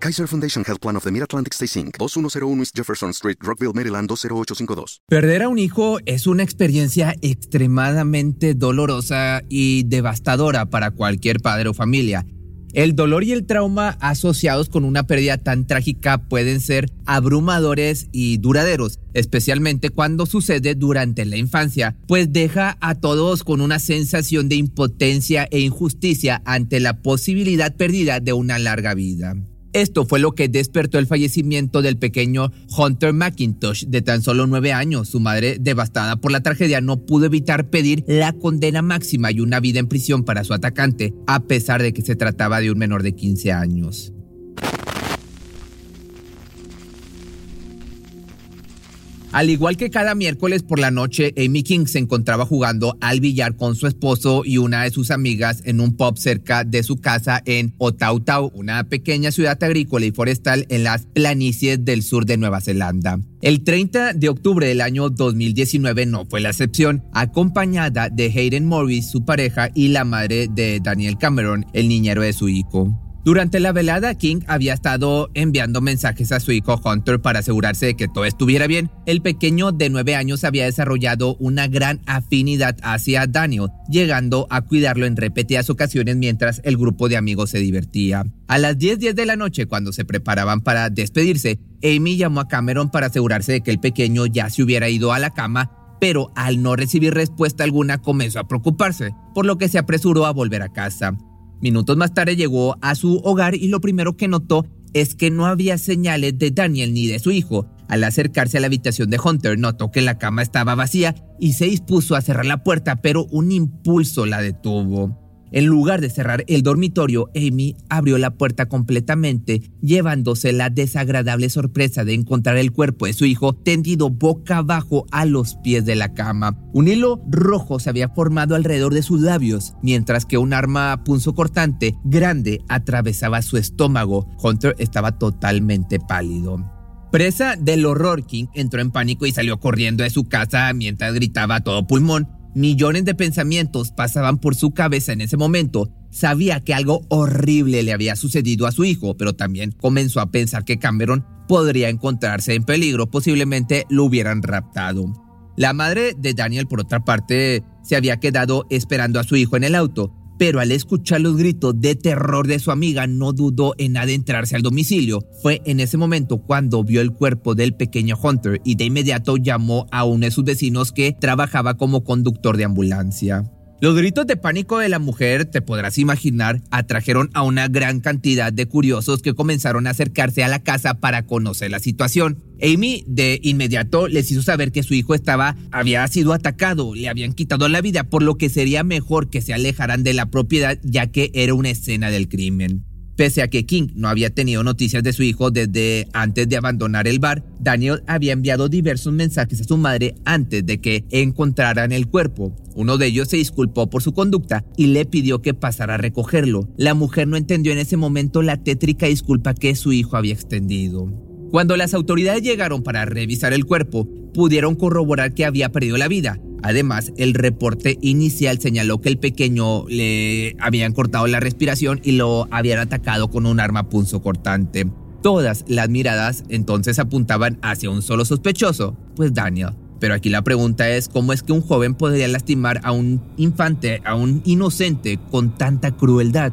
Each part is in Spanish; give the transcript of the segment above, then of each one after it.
Kaiser Foundation Health Plan of the Mid-Atlantic Stay Inc. 2101 East Jefferson Street, Rockville, Maryland 20852. Perder a un hijo es una experiencia extremadamente dolorosa y devastadora para cualquier padre o familia. El dolor y el trauma asociados con una pérdida tan trágica pueden ser abrumadores y duraderos, especialmente cuando sucede durante la infancia, pues deja a todos con una sensación de impotencia e injusticia ante la posibilidad perdida de una larga vida. Esto fue lo que despertó el fallecimiento del pequeño Hunter McIntosh de tan solo nueve años. Su madre, devastada por la tragedia, no pudo evitar pedir la condena máxima y una vida en prisión para su atacante, a pesar de que se trataba de un menor de 15 años. Al igual que cada miércoles por la noche, Amy King se encontraba jugando al billar con su esposo y una de sus amigas en un pub cerca de su casa en Otautau, una pequeña ciudad agrícola y forestal en las planicies del sur de Nueva Zelanda. El 30 de octubre del año 2019 no fue la excepción, acompañada de Hayden Morris, su pareja, y la madre de Daniel Cameron, el niñero de su hijo. Durante la velada, King había estado enviando mensajes a su hijo Hunter para asegurarse de que todo estuviera bien. El pequeño de nueve años había desarrollado una gran afinidad hacia Daniel, llegando a cuidarlo en repetidas ocasiones mientras el grupo de amigos se divertía. A las 10:10 de la noche, cuando se preparaban para despedirse, Amy llamó a Cameron para asegurarse de que el pequeño ya se hubiera ido a la cama, pero al no recibir respuesta alguna comenzó a preocuparse, por lo que se apresuró a volver a casa. Minutos más tarde llegó a su hogar y lo primero que notó es que no había señales de Daniel ni de su hijo. Al acercarse a la habitación de Hunter, notó que la cama estaba vacía y se dispuso a cerrar la puerta, pero un impulso la detuvo. En lugar de cerrar el dormitorio, Amy abrió la puerta completamente, llevándose la desagradable sorpresa de encontrar el cuerpo de su hijo tendido boca abajo a los pies de la cama. Un hilo rojo se había formado alrededor de sus labios, mientras que un arma punzocortante grande atravesaba su estómago. Hunter estaba totalmente pálido. Presa del horror, King entró en pánico y salió corriendo de su casa mientras gritaba a todo pulmón. Millones de pensamientos pasaban por su cabeza en ese momento. Sabía que algo horrible le había sucedido a su hijo, pero también comenzó a pensar que Cameron podría encontrarse en peligro, posiblemente lo hubieran raptado. La madre de Daniel, por otra parte, se había quedado esperando a su hijo en el auto pero al escuchar los gritos de terror de su amiga no dudó en adentrarse al domicilio. Fue en ese momento cuando vio el cuerpo del pequeño Hunter y de inmediato llamó a uno de sus vecinos que trabajaba como conductor de ambulancia. Los gritos de pánico de la mujer, te podrás imaginar, atrajeron a una gran cantidad de curiosos que comenzaron a acercarse a la casa para conocer la situación. Amy de inmediato les hizo saber que su hijo estaba había sido atacado, le habían quitado la vida, por lo que sería mejor que se alejaran de la propiedad ya que era una escena del crimen. Pese a que King no había tenido noticias de su hijo desde antes de abandonar el bar, Daniel había enviado diversos mensajes a su madre antes de que encontraran el cuerpo. Uno de ellos se disculpó por su conducta y le pidió que pasara a recogerlo. La mujer no entendió en ese momento la tétrica disculpa que su hijo había extendido. Cuando las autoridades llegaron para revisar el cuerpo, pudieron corroborar que había perdido la vida. Además, el reporte inicial señaló que el pequeño le habían cortado la respiración y lo habían atacado con un arma punzocortante. Todas las miradas entonces apuntaban hacia un solo sospechoso, pues Daniel. Pero aquí la pregunta es cómo es que un joven podría lastimar a un infante, a un inocente, con tanta crueldad.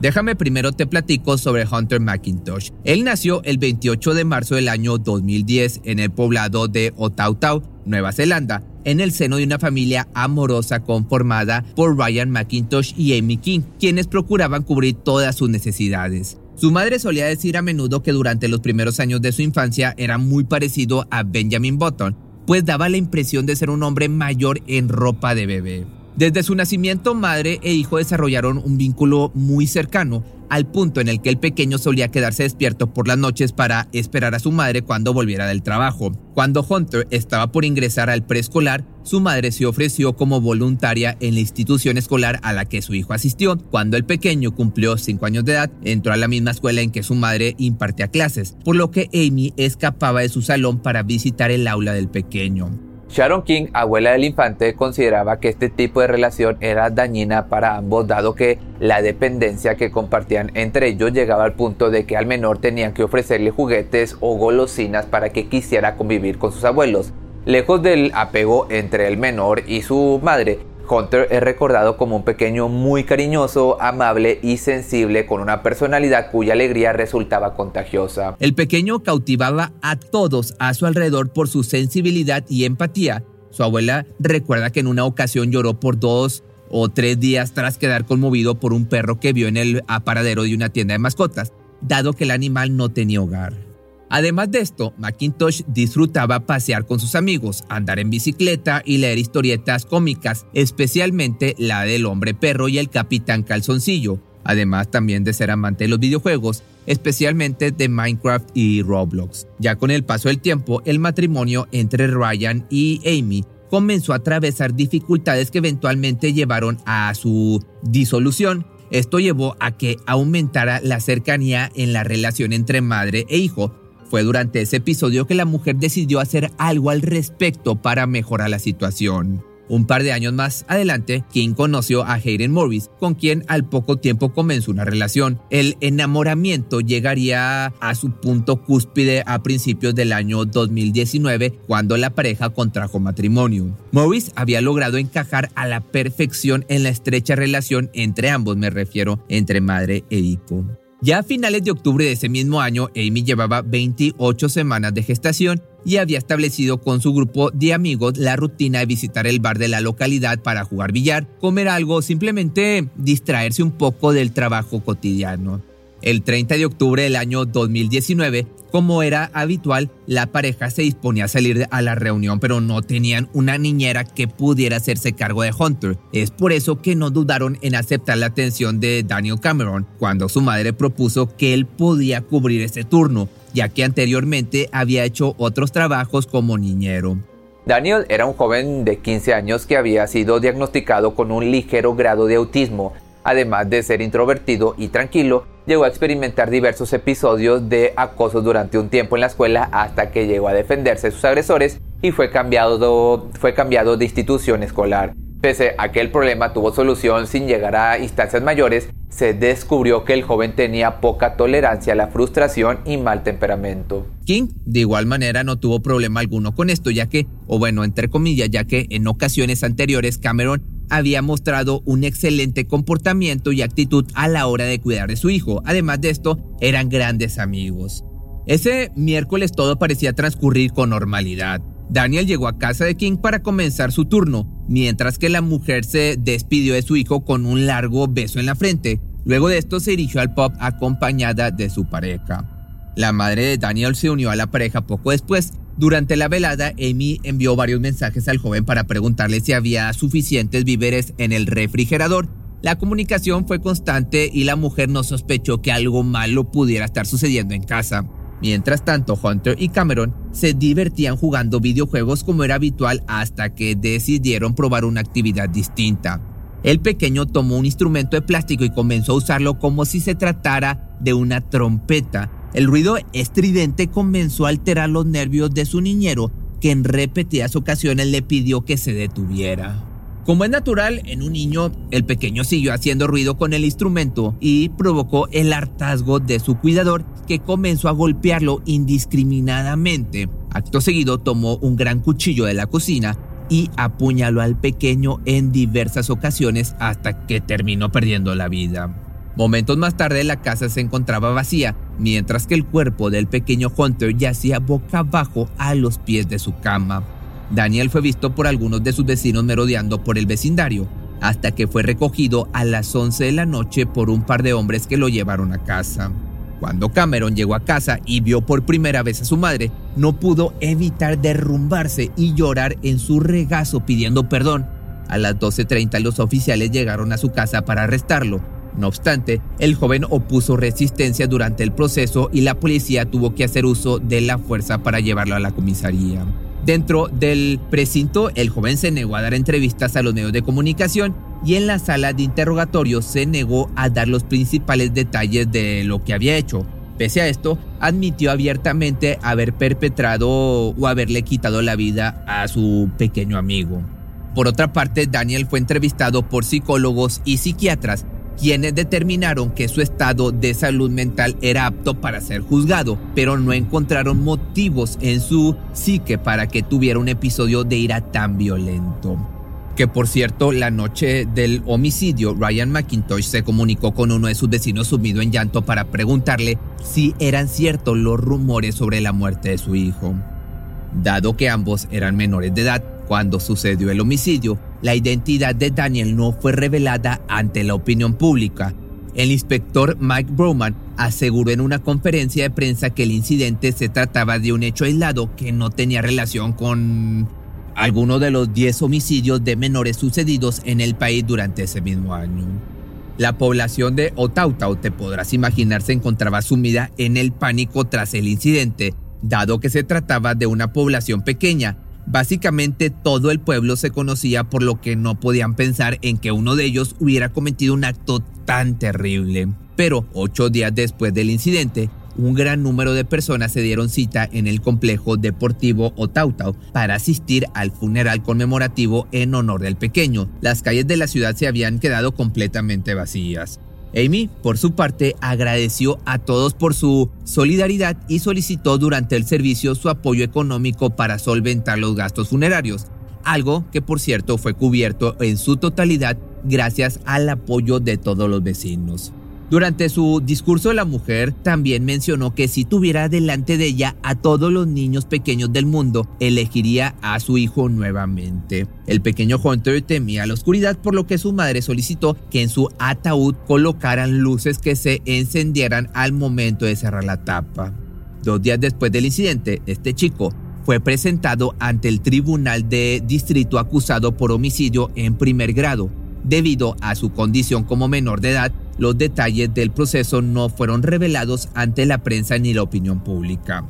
Déjame primero te platico sobre Hunter McIntosh. Él nació el 28 de marzo del año 2010 en el poblado de Otautau, Nueva Zelanda, en el seno de una familia amorosa conformada por Ryan McIntosh y Amy King, quienes procuraban cubrir todas sus necesidades. Su madre solía decir a menudo que durante los primeros años de su infancia era muy parecido a Benjamin Button, pues daba la impresión de ser un hombre mayor en ropa de bebé. Desde su nacimiento, madre e hijo desarrollaron un vínculo muy cercano, al punto en el que el pequeño solía quedarse despierto por las noches para esperar a su madre cuando volviera del trabajo. Cuando Hunter estaba por ingresar al preescolar, su madre se ofreció como voluntaria en la institución escolar a la que su hijo asistió. Cuando el pequeño cumplió 5 años de edad, entró a la misma escuela en que su madre impartía clases, por lo que Amy escapaba de su salón para visitar el aula del pequeño. Sharon King, abuela del infante, consideraba que este tipo de relación era dañina para ambos dado que la dependencia que compartían entre ellos llegaba al punto de que al menor tenían que ofrecerle juguetes o golosinas para que quisiera convivir con sus abuelos. Lejos del apego entre el menor y su madre, Hunter es recordado como un pequeño muy cariñoso, amable y sensible con una personalidad cuya alegría resultaba contagiosa. El pequeño cautivaba a todos a su alrededor por su sensibilidad y empatía. Su abuela recuerda que en una ocasión lloró por dos o tres días tras quedar conmovido por un perro que vio en el aparadero de una tienda de mascotas, dado que el animal no tenía hogar. Además de esto, Macintosh disfrutaba pasear con sus amigos, andar en bicicleta y leer historietas cómicas, especialmente la del hombre perro y el capitán calzoncillo, además también de ser amante de los videojuegos, especialmente de Minecraft y Roblox. Ya con el paso del tiempo, el matrimonio entre Ryan y Amy comenzó a atravesar dificultades que eventualmente llevaron a su disolución. Esto llevó a que aumentara la cercanía en la relación entre madre e hijo, fue durante ese episodio que la mujer decidió hacer algo al respecto para mejorar la situación. Un par de años más adelante, King conoció a Hayden Morris, con quien al poco tiempo comenzó una relación. El enamoramiento llegaría a su punto cúspide a principios del año 2019, cuando la pareja contrajo matrimonio. Morris había logrado encajar a la perfección en la estrecha relación entre ambos, me refiero entre madre e hijo. Ya a finales de octubre de ese mismo año, Amy llevaba 28 semanas de gestación y había establecido con su grupo de amigos la rutina de visitar el bar de la localidad para jugar billar, comer algo, simplemente distraerse un poco del trabajo cotidiano. El 30 de octubre del año 2019, como era habitual, la pareja se disponía a salir a la reunión, pero no tenían una niñera que pudiera hacerse cargo de Hunter. Es por eso que no dudaron en aceptar la atención de Daniel Cameron cuando su madre propuso que él podía cubrir ese turno, ya que anteriormente había hecho otros trabajos como niñero. Daniel era un joven de 15 años que había sido diagnosticado con un ligero grado de autismo. Además de ser introvertido y tranquilo, llegó a experimentar diversos episodios de acoso durante un tiempo en la escuela hasta que llegó a defenderse de sus agresores y fue cambiado, fue cambiado de institución escolar. Pese a que el problema tuvo solución sin llegar a instancias mayores, se descubrió que el joven tenía poca tolerancia a la frustración y mal temperamento. King, de igual manera, no tuvo problema alguno con esto, ya que, o bueno, entre comillas, ya que en ocasiones anteriores Cameron había mostrado un excelente comportamiento y actitud a la hora de cuidar de su hijo. Además de esto, eran grandes amigos. Ese miércoles todo parecía transcurrir con normalidad. Daniel llegó a casa de King para comenzar su turno, mientras que la mujer se despidió de su hijo con un largo beso en la frente. Luego de esto se dirigió al pub acompañada de su pareja. La madre de Daniel se unió a la pareja poco después durante la velada, Amy envió varios mensajes al joven para preguntarle si había suficientes víveres en el refrigerador. La comunicación fue constante y la mujer no sospechó que algo malo pudiera estar sucediendo en casa. Mientras tanto, Hunter y Cameron se divertían jugando videojuegos como era habitual hasta que decidieron probar una actividad distinta. El pequeño tomó un instrumento de plástico y comenzó a usarlo como si se tratara de una trompeta el ruido estridente comenzó a alterar los nervios de su niñero, que en repetidas ocasiones le pidió que se detuviera. Como es natural en un niño, el pequeño siguió haciendo ruido con el instrumento y provocó el hartazgo de su cuidador, que comenzó a golpearlo indiscriminadamente. Acto seguido tomó un gran cuchillo de la cocina y apuñaló al pequeño en diversas ocasiones hasta que terminó perdiendo la vida. Momentos más tarde la casa se encontraba vacía, mientras que el cuerpo del pequeño Hunter yacía boca abajo a los pies de su cama. Daniel fue visto por algunos de sus vecinos merodeando por el vecindario, hasta que fue recogido a las 11 de la noche por un par de hombres que lo llevaron a casa. Cuando Cameron llegó a casa y vio por primera vez a su madre, no pudo evitar derrumbarse y llorar en su regazo pidiendo perdón A las 12.30 los oficiales llegaron a su casa para arrestarlo. No obstante, el joven opuso resistencia durante el proceso y la policía tuvo que hacer uso de la fuerza para llevarlo a la comisaría. Dentro del precinto, el joven se negó a dar entrevistas a los medios de comunicación y en la sala de interrogatorio se negó a dar los principales detalles de lo que había hecho. Pese a esto, admitió abiertamente haber perpetrado o haberle quitado la vida a su pequeño amigo. Por otra parte, Daniel fue entrevistado por psicólogos y psiquiatras quienes determinaron que su estado de salud mental era apto para ser juzgado, pero no encontraron motivos en su psique para que tuviera un episodio de ira tan violento. Que por cierto, la noche del homicidio, Ryan McIntosh se comunicó con uno de sus vecinos sumido en llanto para preguntarle si eran ciertos los rumores sobre la muerte de su hijo. Dado que ambos eran menores de edad, cuando sucedió el homicidio, la identidad de Daniel no fue revelada ante la opinión pública. El inspector Mike Broman aseguró en una conferencia de prensa que el incidente se trataba de un hecho aislado que no tenía relación con alguno de los 10 homicidios de menores sucedidos en el país durante ese mismo año. La población de Otautau, te podrás imaginar, se encontraba sumida en el pánico tras el incidente, dado que se trataba de una población pequeña Básicamente todo el pueblo se conocía por lo que no podían pensar en que uno de ellos hubiera cometido un acto tan terrible. Pero ocho días después del incidente, un gran número de personas se dieron cita en el complejo deportivo Otautau para asistir al funeral conmemorativo en honor del pequeño. Las calles de la ciudad se habían quedado completamente vacías. Amy, por su parte, agradeció a todos por su solidaridad y solicitó durante el servicio su apoyo económico para solventar los gastos funerarios, algo que por cierto fue cubierto en su totalidad gracias al apoyo de todos los vecinos. Durante su discurso la mujer también mencionó que si tuviera delante de ella a todos los niños pequeños del mundo, elegiría a su hijo nuevamente. El pequeño Hunter temía la oscuridad por lo que su madre solicitó que en su ataúd colocaran luces que se encendieran al momento de cerrar la tapa. Dos días después del incidente, este chico fue presentado ante el tribunal de distrito acusado por homicidio en primer grado. Debido a su condición como menor de edad, los detalles del proceso no fueron revelados ante la prensa ni la opinión pública.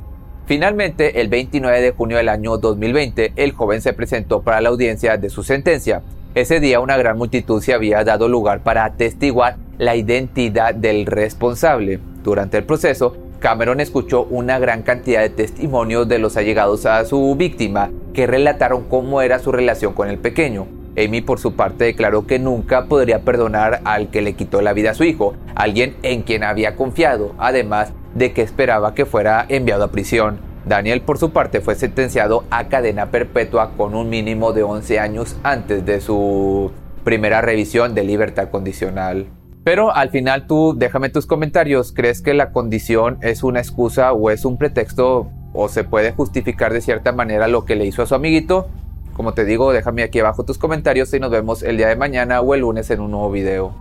Finalmente, el 29 de junio del año 2020, el joven se presentó para la audiencia de su sentencia. Ese día una gran multitud se había dado lugar para atestiguar la identidad del responsable. Durante el proceso, Cameron escuchó una gran cantidad de testimonios de los allegados a su víctima que relataron cómo era su relación con el pequeño. Amy por su parte declaró que nunca podría perdonar al que le quitó la vida a su hijo, alguien en quien había confiado, además de que esperaba que fuera enviado a prisión. Daniel por su parte fue sentenciado a cadena perpetua con un mínimo de 11 años antes de su primera revisión de libertad condicional. Pero al final tú déjame tus comentarios, ¿crees que la condición es una excusa o es un pretexto o se puede justificar de cierta manera lo que le hizo a su amiguito? Como te digo, déjame aquí abajo tus comentarios y nos vemos el día de mañana o el lunes en un nuevo video.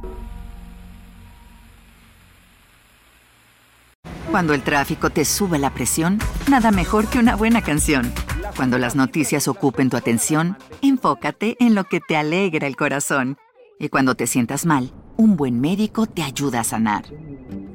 Cuando el tráfico te sube la presión, nada mejor que una buena canción. Cuando las noticias ocupen tu atención, enfócate en lo que te alegra el corazón. Y cuando te sientas mal, un buen médico te ayuda a sanar.